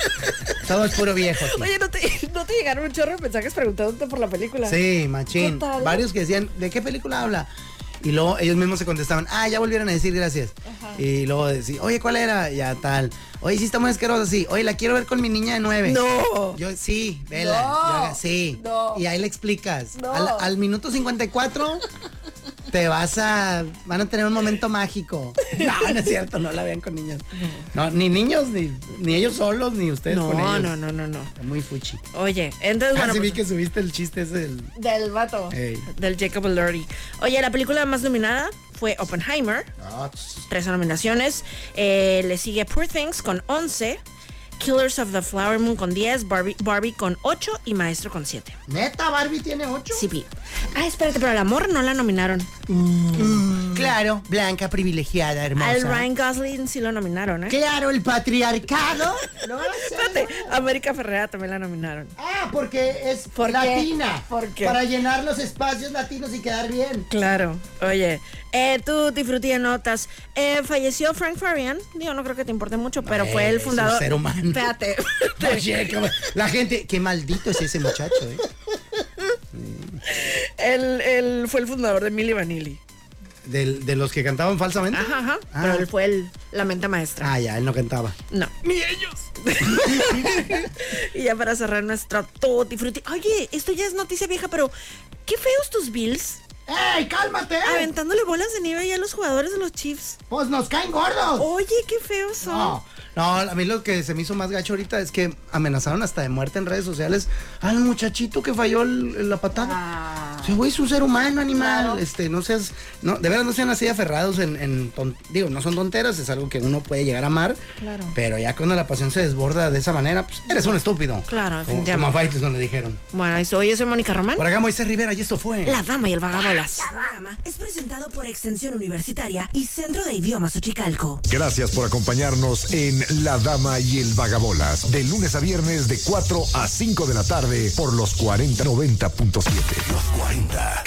Todo es puro viejo. aquí. Oye, ¿no te, ¿no te llegaron un chorro de mensajes preguntándote por la película? Sí, machín. Varios que decían, ¿de qué película habla? Y luego ellos mismos se contestaban, ah, ya volvieron a decir gracias. Y luego decían, oye, ¿cuál era? Ya tal. Oye, sí está muy asquerosa, sí. Oye, la quiero ver con mi niña de nueve. No. Yo, sí, vela. No. Yo, sí. No. Y ahí le explicas. No. Al, al minuto 54 te vas a... Van a tener un momento mágico. No, no es cierto, no la vean con niños. No, ni niños, ni, ni ellos solos, ni ustedes No, con ellos. no, no, no, no. Muy fuchi. Oye, entonces, Ah, bueno. sí vi pues- que subiste el chiste ese del... Del vato. Del Jacob Elordi. Oye, la película más nominada fue Oppenheimer. Tss. Tres nominaciones. Eh, le sigue Poor Things con 11. Killers of the Flower Moon con 10. Barbie, Barbie con 8. Y Maestro con 7. ¿Neta Barbie tiene ocho? Sí, vi. Ah, espérate, pero al amor no la nominaron. Claro, blanca, privilegiada, hermosa. Al Ryan Gosling sí lo nominaron, ¿eh? Claro, el patriarcado. hace. Espérate, América Ferrera también la nominaron. Ah, porque es latina. ¿Por qué? Para llenar los espacios latinos y quedar bien. Claro. Oye, eh, tú disfruté de notas. Eh, falleció Frank Farian. Digo, no creo que te importe mucho, pero fue el Es un fundador. ser humano. Espérate. Oye, la gente, qué maldito es ese muchacho, ¿eh? él, él fue el fundador de Milli Vanilli. De los que cantaban falsamente. Ajá, ajá. Ah. Pero él fue el, la mente maestra. Ah, ya, él no cantaba. No. Ni ellos. y ya para cerrar nuestro tutti frutti. Oye, esto ya es noticia vieja, pero qué feos tus Bills. ¡Ey, cálmate! Aventándole bolas de nieve ya a los jugadores de los Chiefs. Pues nos caen gordos. Oye, qué feos son. No, no, a mí lo que se me hizo más gacho ahorita es que amenazaron hasta de muerte en redes sociales al muchachito que falló el- la patada. O sea, güey, es un ser humano, animal. Este, no seas, no, de veras no sean así aferrados en, en ton- digo, no son tonteras, es algo que uno puede llegar a amar. Claro. Pero ya cuando la pasión se desborda de esa manera, pues eres un estúpido. Claro, Como- Como a Faites le dijeron. Bueno, eso, yo soy Mónica Román. Por acá Moisés Rivera y esto fue. La dama y el vagabolas. programa es presentado por Extensión Universitaria y Centro de Idiomas Uchicalco. Gracias por acompañarnos en La Dama y el Vagabolas, de lunes a viernes de 4 a 5 de la tarde por los 4090.7. Los 40.